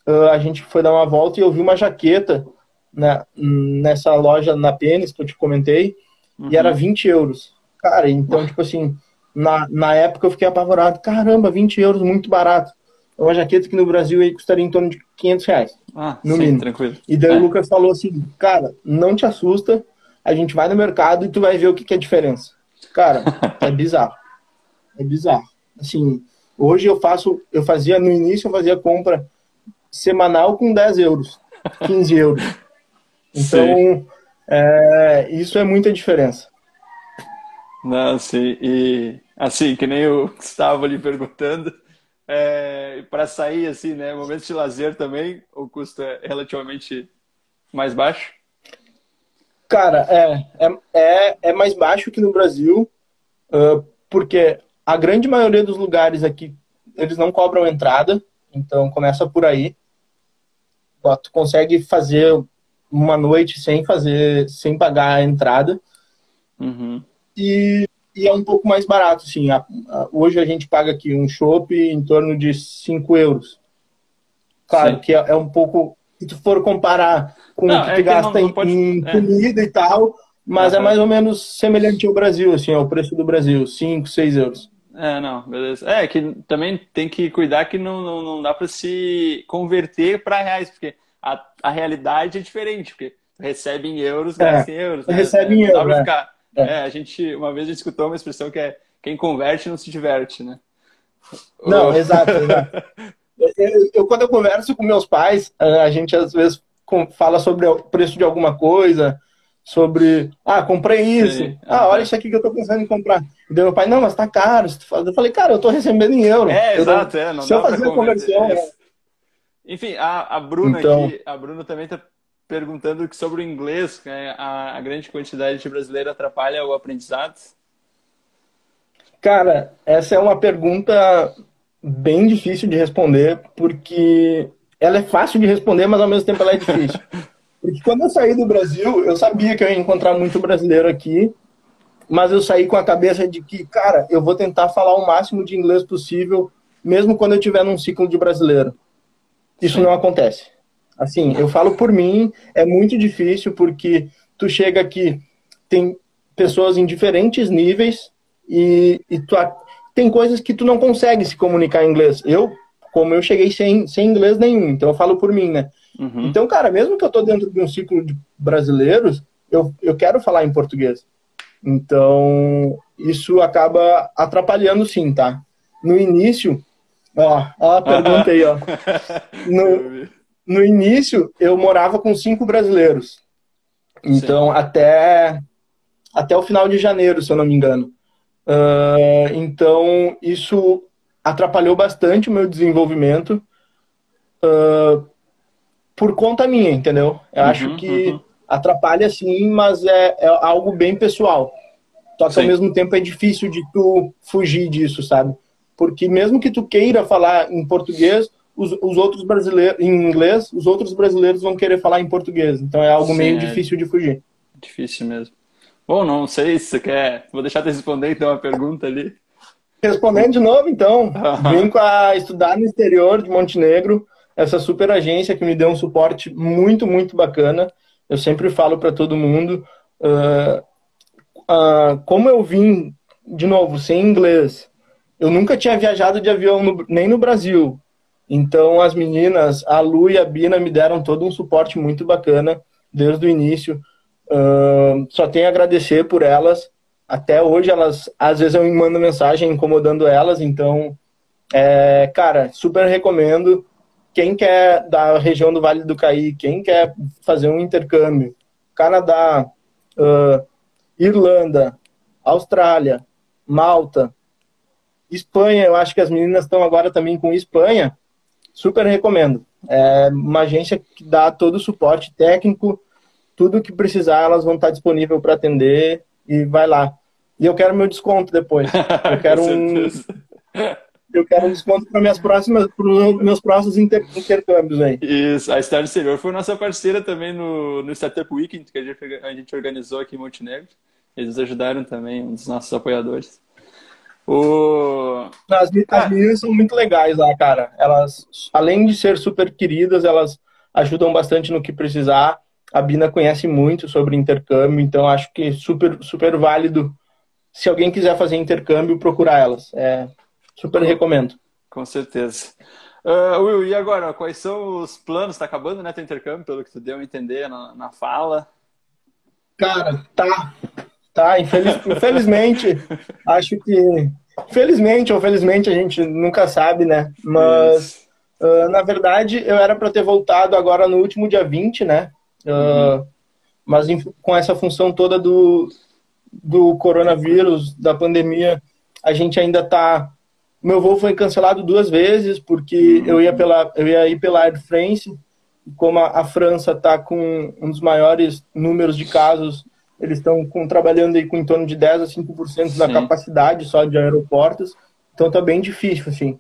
Uh, a gente foi dar uma volta e eu vi uma jaqueta na, nessa loja na Pênis que eu te comentei, uhum. e era 20 euros. Cara, então, tipo assim, na, na época eu fiquei apavorado. Caramba, 20 euros, muito barato. É uma jaqueta que no Brasil aí custaria em torno de 500 reais. Ah, no sim, mínimo. tranquilo. E daí é. o Lucas falou assim, cara, não te assusta, a gente vai no mercado e tu vai ver o que, que é a diferença. Cara, é bizarro. É bizarro. Assim, hoje eu faço, eu fazia, no início eu fazia compra semanal com 10 euros, 15 euros. Então, é, isso é muita diferença. Não, sim. E assim, que nem eu estava ali perguntando, é, para sair assim, né? Momentos de lazer também, o custo é relativamente mais baixo? Cara, é, é, é, é mais baixo que no Brasil, uh, porque a grande maioria dos lugares aqui, eles não cobram entrada, então começa por aí. Tu consegue fazer uma noite sem fazer, sem pagar a entrada. Uhum e, e é um pouco mais barato, sim. Hoje a gente paga aqui um chopp em torno de 5 euros. Claro sim. que é, é, um pouco, se tu for comparar com não, o que é tu gasta não, não pode... em, é. comida e tal, mas é mais ou menos semelhante ao Brasil, assim, ao preço do Brasil, 5, 6 euros. É, não, beleza. É, que também tem que cuidar que não, não, não dá para se converter para reais, porque a, a realidade é diferente, porque recebe em euros, gasta é, em euros. Né? Recebe em euros. Dá ficar é. é. a gente, uma vez a gente escutou uma expressão que é quem converte não se diverte, né? Não, exato, exato. Eu, eu, quando eu converso com meus pais, a gente às vezes fala sobre o preço de alguma coisa, sobre, ah, comprei isso, Sim. ah, olha isso aqui que eu tô pensando em comprar. E daí meu pai, não, mas tá caro. Eu falei, cara, eu tô recebendo em euro. É, eu exato, é, não Se eu fazer a conversão... É... Enfim, a, a Bruna então... aqui, a Bruna também tá perguntando sobre o inglês, né? a, a grande quantidade de brasileiro atrapalha o aprendizado? Cara, essa é uma pergunta bem difícil de responder, porque ela é fácil de responder, mas ao mesmo tempo ela é difícil. Porque quando eu saí do Brasil, eu sabia que eu ia encontrar muito brasileiro aqui, mas eu saí com a cabeça de que, cara, eu vou tentar falar o máximo de inglês possível, mesmo quando eu estiver num ciclo de brasileiro. Isso não acontece. Assim, eu falo por mim, é muito difícil porque tu chega aqui, tem pessoas em diferentes níveis e, e tu, tem coisas que tu não consegue se comunicar em inglês. Eu, como eu cheguei sem, sem inglês nenhum, então eu falo por mim, né? Uhum. Então, cara, mesmo que eu tô dentro de um ciclo de brasileiros, eu, eu quero falar em português. Então, isso acaba atrapalhando sim, tá? No início, ó, ó a pergunta aí, ó. No, no início, eu morava com cinco brasileiros. Então, até, até o final de janeiro, se eu não me engano. Uh, então, isso atrapalhou bastante o meu desenvolvimento uh, por conta minha, entendeu? Eu uhum, acho que uhum. atrapalha sim, mas é, é, algo bem pessoal. Só que sim. ao mesmo tempo é difícil de tu fugir disso, sabe? Porque mesmo que tu queira falar em português, os, os outros brasileiros, em inglês, os outros brasileiros vão querer falar em português. Então é algo sim, meio é difícil de fugir. Difícil mesmo. Bom, não sei se você quer. Vou deixar te responder então a pergunta ali. Respondendo de novo, então, vim com a estudar no exterior de Montenegro, essa super agência que me deu um suporte muito, muito bacana. Eu sempre falo para todo mundo, uh, uh, como eu vim, de novo, sem inglês, eu nunca tinha viajado de avião no, nem no Brasil. Então, as meninas, a Lu e a Bina, me deram todo um suporte muito bacana desde o início. Uh, só tenho a agradecer por elas até hoje elas, às vezes eu mando mensagem incomodando elas, então, é, cara, super recomendo. Quem quer da região do Vale do Caí, quem quer fazer um intercâmbio, Canadá, uh, Irlanda, Austrália, Malta, Espanha, eu acho que as meninas estão agora também com Espanha, super recomendo. É uma agência que dá todo o suporte técnico, tudo que precisar, elas vão estar disponíveis para atender e vai lá. E eu quero meu desconto depois. Eu quero um. Eu quero um desconto para minhas próximas, para os meus próximos inter, intercâmbios aí. Isso, a Star Exterior foi nossa parceira também no, no Startup Weekend que a gente, a gente organizou aqui em Montenegro. Eles ajudaram também, um dos nossos apoiadores. O... As, as ah. meninas são muito legais lá, cara. Elas, além de ser super queridas, elas ajudam bastante no que precisar. A Bina conhece muito sobre intercâmbio, então acho que super, super válido se alguém quiser fazer intercâmbio, procurar elas. É, super recomendo. Com certeza. Uh, Will, e agora, quais são os planos? Está acabando, né, teu intercâmbio, pelo que tu deu a entender na, na fala? Cara, tá. Tá, infeliz, infelizmente, acho que. Felizmente ou felizmente a gente nunca sabe, né? Mas, uh, na verdade, eu era para ter voltado agora no último dia 20, né? Uh, uhum. Mas com essa função toda do, do coronavírus, da pandemia, a gente ainda está. Meu voo foi cancelado duas vezes porque eu ia pela eu ia ir pela Air France, como a, a França está com um dos maiores números de casos, eles estão trabalhando aí com em torno de 10 a 5% Sim. da capacidade só de aeroportos, então está bem difícil assim.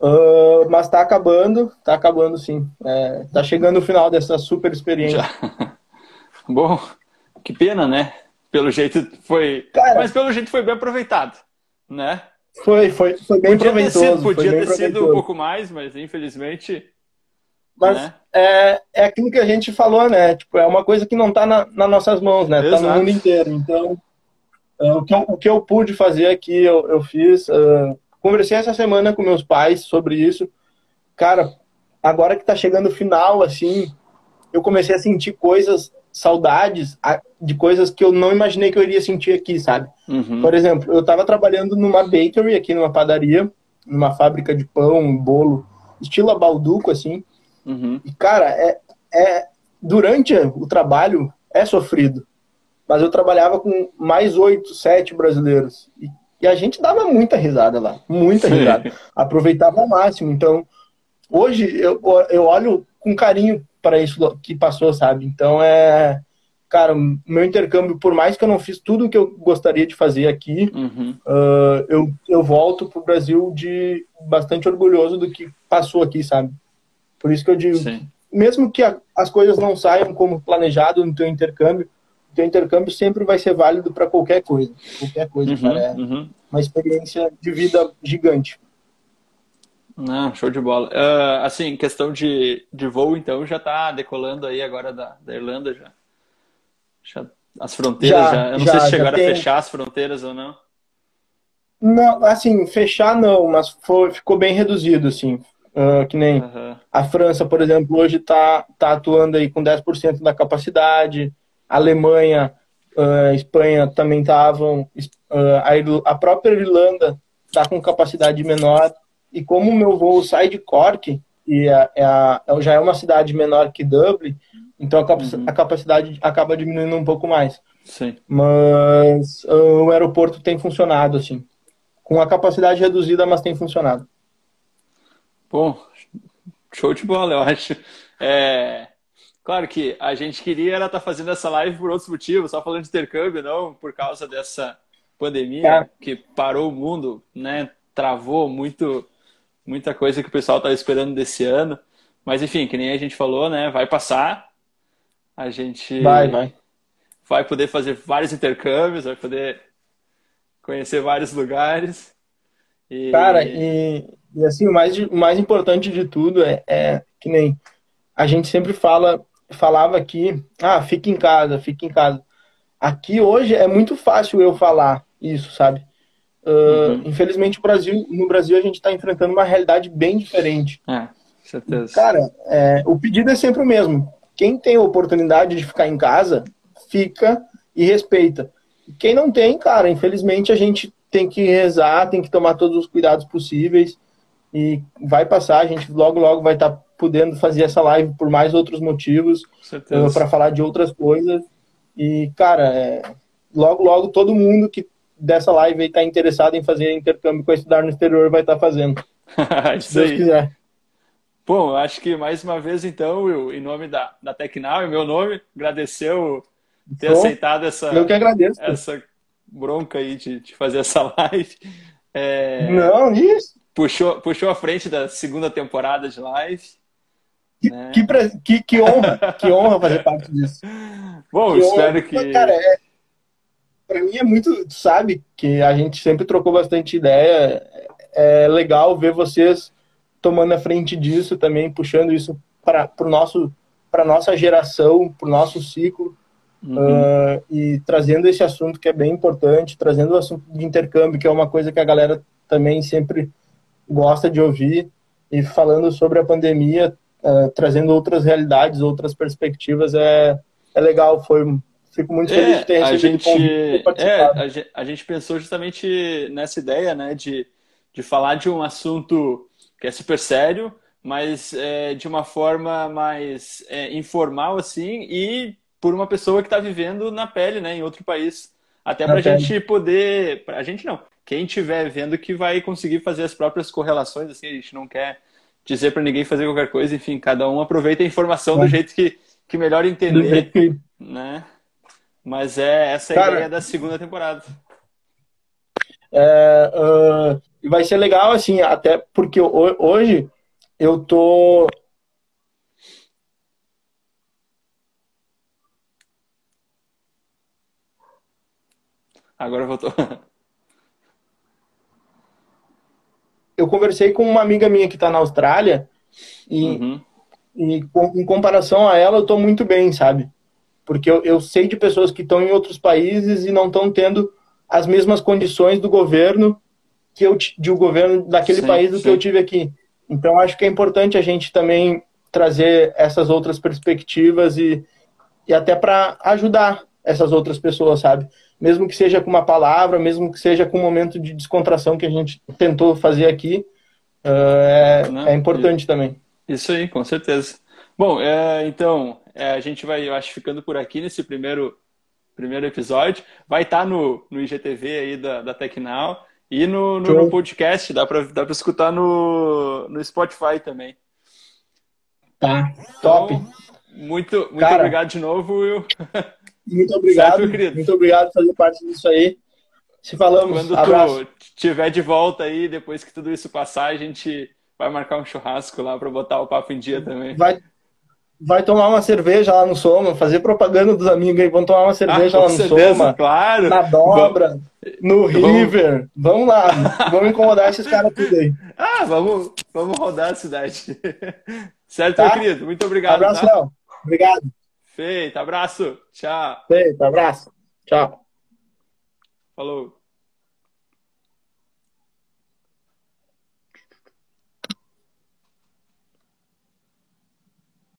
Uh, mas está acabando, está acabando sim. É, chegando o final dessa super experiência. Já. Bom, que pena, né? Pelo jeito foi. Cara, mas pelo jeito foi bem aproveitado, né? Foi, foi, foi bem podia proveitoso. Ter sido, podia ter sido um pouco mais, mas infelizmente. Mas né? É, é aquilo que a gente falou, né? Tipo, é uma coisa que não está na, nas nossas mãos, né? Está no mundo inteiro. Então, uh, o, que eu, o que eu pude fazer aqui, eu, eu fiz. Uh, conversei essa semana com meus pais sobre isso. Cara, agora que está chegando o final, assim, eu comecei a sentir coisas saudades de coisas que eu não imaginei que eu iria sentir aqui, sabe? Uhum. Por exemplo, eu estava trabalhando numa bakery aqui, numa padaria, numa fábrica de pão, bolo, estilo balduco, assim. Uhum. E, cara, é, é, durante o trabalho é sofrido. mas eu trabalhava com mais oito, sete brasileiros. E, e, a gente dava muita risada lá, muita Sim. risada. Aproveitava ao máximo. Então, hoje eu, eu olho com carinho para isso que passou, sabe? Então é. Cara, meu intercâmbio, por mais que eu não fiz tudo o que eu gostaria de fazer aqui, uhum. uh, eu, eu volto pro Brasil de bastante orgulhoso do que passou aqui, sabe? Por isso que eu digo, Sim. mesmo que a, as coisas não saiam como planejado no teu intercâmbio, o teu intercâmbio sempre vai ser válido para qualquer coisa. Qualquer coisa, uhum, cara. É uhum. uma experiência de vida gigante. Não, show de bola. Uh, assim, questão de, de voo, então, já está decolando aí agora da, da Irlanda já. já as fronteiras já, já. Eu não já, sei se chegaram tem... a fechar as fronteiras ou não. Não, assim, fechar não, mas foi, ficou bem reduzido, assim. Uh, que nem uhum. a França, por exemplo, hoje está tá atuando aí com 10% da capacidade. A Alemanha, uh, Espanha também estavam. Uh, a, a própria Irlanda está com capacidade menor. E como o meu voo sai de Cork, e é, é a, já é uma cidade menor que Dublin, então a, uhum. a, capacidade acaba diminuindo um pouco mais. Sim. Mas o aeroporto tem funcionado, assim. Com a capacidade reduzida, mas tem funcionado. Bom, show de bola, eu acho. É... Claro que a gente queria estar tá fazendo essa live por outros motivos, só falando de intercâmbio, não por causa dessa pandemia é. que parou o mundo, né? Travou muito muita coisa que o pessoal estava esperando desse ano. Mas enfim, que nem a gente falou, né? Vai passar. A gente vai, vai. vai poder fazer vários intercâmbios, vai poder conhecer vários lugares. E... Cara, e, e assim, o mais, o mais importante de tudo é, é que nem a gente sempre fala, falava aqui, ah, fique em casa, fique em casa. Aqui hoje é muito fácil eu falar isso, sabe? Uh, uhum. Infelizmente, o Brasil, no Brasil, a gente está enfrentando uma realidade bem diferente. É, certeza. Cara, é, o pedido é sempre o mesmo. Quem tem a oportunidade de ficar em casa, fica e respeita. Quem não tem, cara, infelizmente a gente tem que rezar, tem que tomar todos os cuidados possíveis e vai passar. A gente logo, logo vai estar tá podendo fazer essa live por mais outros motivos, uh, para falar de outras coisas. E, cara, é, logo, logo todo mundo que dessa live aí está interessado em fazer intercâmbio com estudar no exterior vai estar tá fazendo. se Deus quiser. Bom, acho que mais uma vez, então, Will, em nome da, da Tecnal, em meu nome, agradeceu ter Bom, aceitado essa, eu que agradeço, essa bronca aí de, de fazer essa live. É, Não, isso. Puxou, puxou a frente da segunda temporada de live. Que, né? que, que, que, honra, que honra fazer parte disso. Bom, que espero honra. que. Cara, é, para mim é muito, sabe, que a gente sempre trocou bastante ideia. É legal ver vocês tomando a frente disso também, puxando isso para o nosso para nossa geração, para o nosso ciclo uhum. uh, e trazendo esse assunto que é bem importante, trazendo o assunto de intercâmbio, que é uma coisa que a galera também sempre gosta de ouvir e falando sobre a pandemia, uh, trazendo outras realidades, outras perspectivas é é legal. Foi Fico muito feliz é, de ter recebido a gente, é, a gente, a gente pensou justamente nessa ideia, né, de, de falar de um assunto que é super sério, mas é, de uma forma mais é, informal, assim, e por uma pessoa que está vivendo na pele, né, em outro país. Até para a gente poder. A gente não. Quem estiver vendo que vai conseguir fazer as próprias correlações, assim, a gente não quer dizer para ninguém fazer qualquer coisa, enfim, cada um aproveita a informação do jeito que, que melhor entender, que... né? Mas é essa é a Cara, ideia da segunda temporada. É, uh, vai ser legal, assim, até porque hoje eu tô. Agora voltou. Eu conversei com uma amiga minha que está na Austrália e, uhum. e com, em comparação a ela eu tô muito bem, sabe? Porque eu, eu sei de pessoas que estão em outros países e não estão tendo as mesmas condições do governo que eu de o governo daquele sim, país do sim. que eu tive aqui. Então acho que é importante a gente também trazer essas outras perspectivas e, e até para ajudar essas outras pessoas, sabe? Mesmo que seja com uma palavra, mesmo que seja com um momento de descontração que a gente tentou fazer aqui, é, Não, é importante também. Isso aí, com certeza. Bom, é, então, é, a gente vai, eu acho, ficando por aqui nesse primeiro primeiro episódio. Vai estar tá no, no IGTV aí da, da Tecnal e no, no, no podcast. Dá para dá escutar no, no Spotify também. Tá, top. Então, muito, muito Cara, obrigado de novo, Will. Muito obrigado. Certo, muito obrigado por fazer parte disso aí. Se falamos. Quando abraço. tu estiver de volta aí, depois que tudo isso passar, a gente vai marcar um churrasco lá para botar o papo em dia também. Vai, vai tomar uma cerveja lá no Soma, fazer propaganda dos amigos aí, vão tomar uma cerveja ah, lá no certeza, Soma. Claro. Na Dobra, no River. Vamos lá, vamos incomodar esses caras tudo aí. Ah, vamos, vamos rodar a cidade. certo, tá? meu querido? Muito obrigado. Abraço, tá? Léo. Obrigado. Feito, abraço. Tchau. Feito, abraço. Tchau. Falou.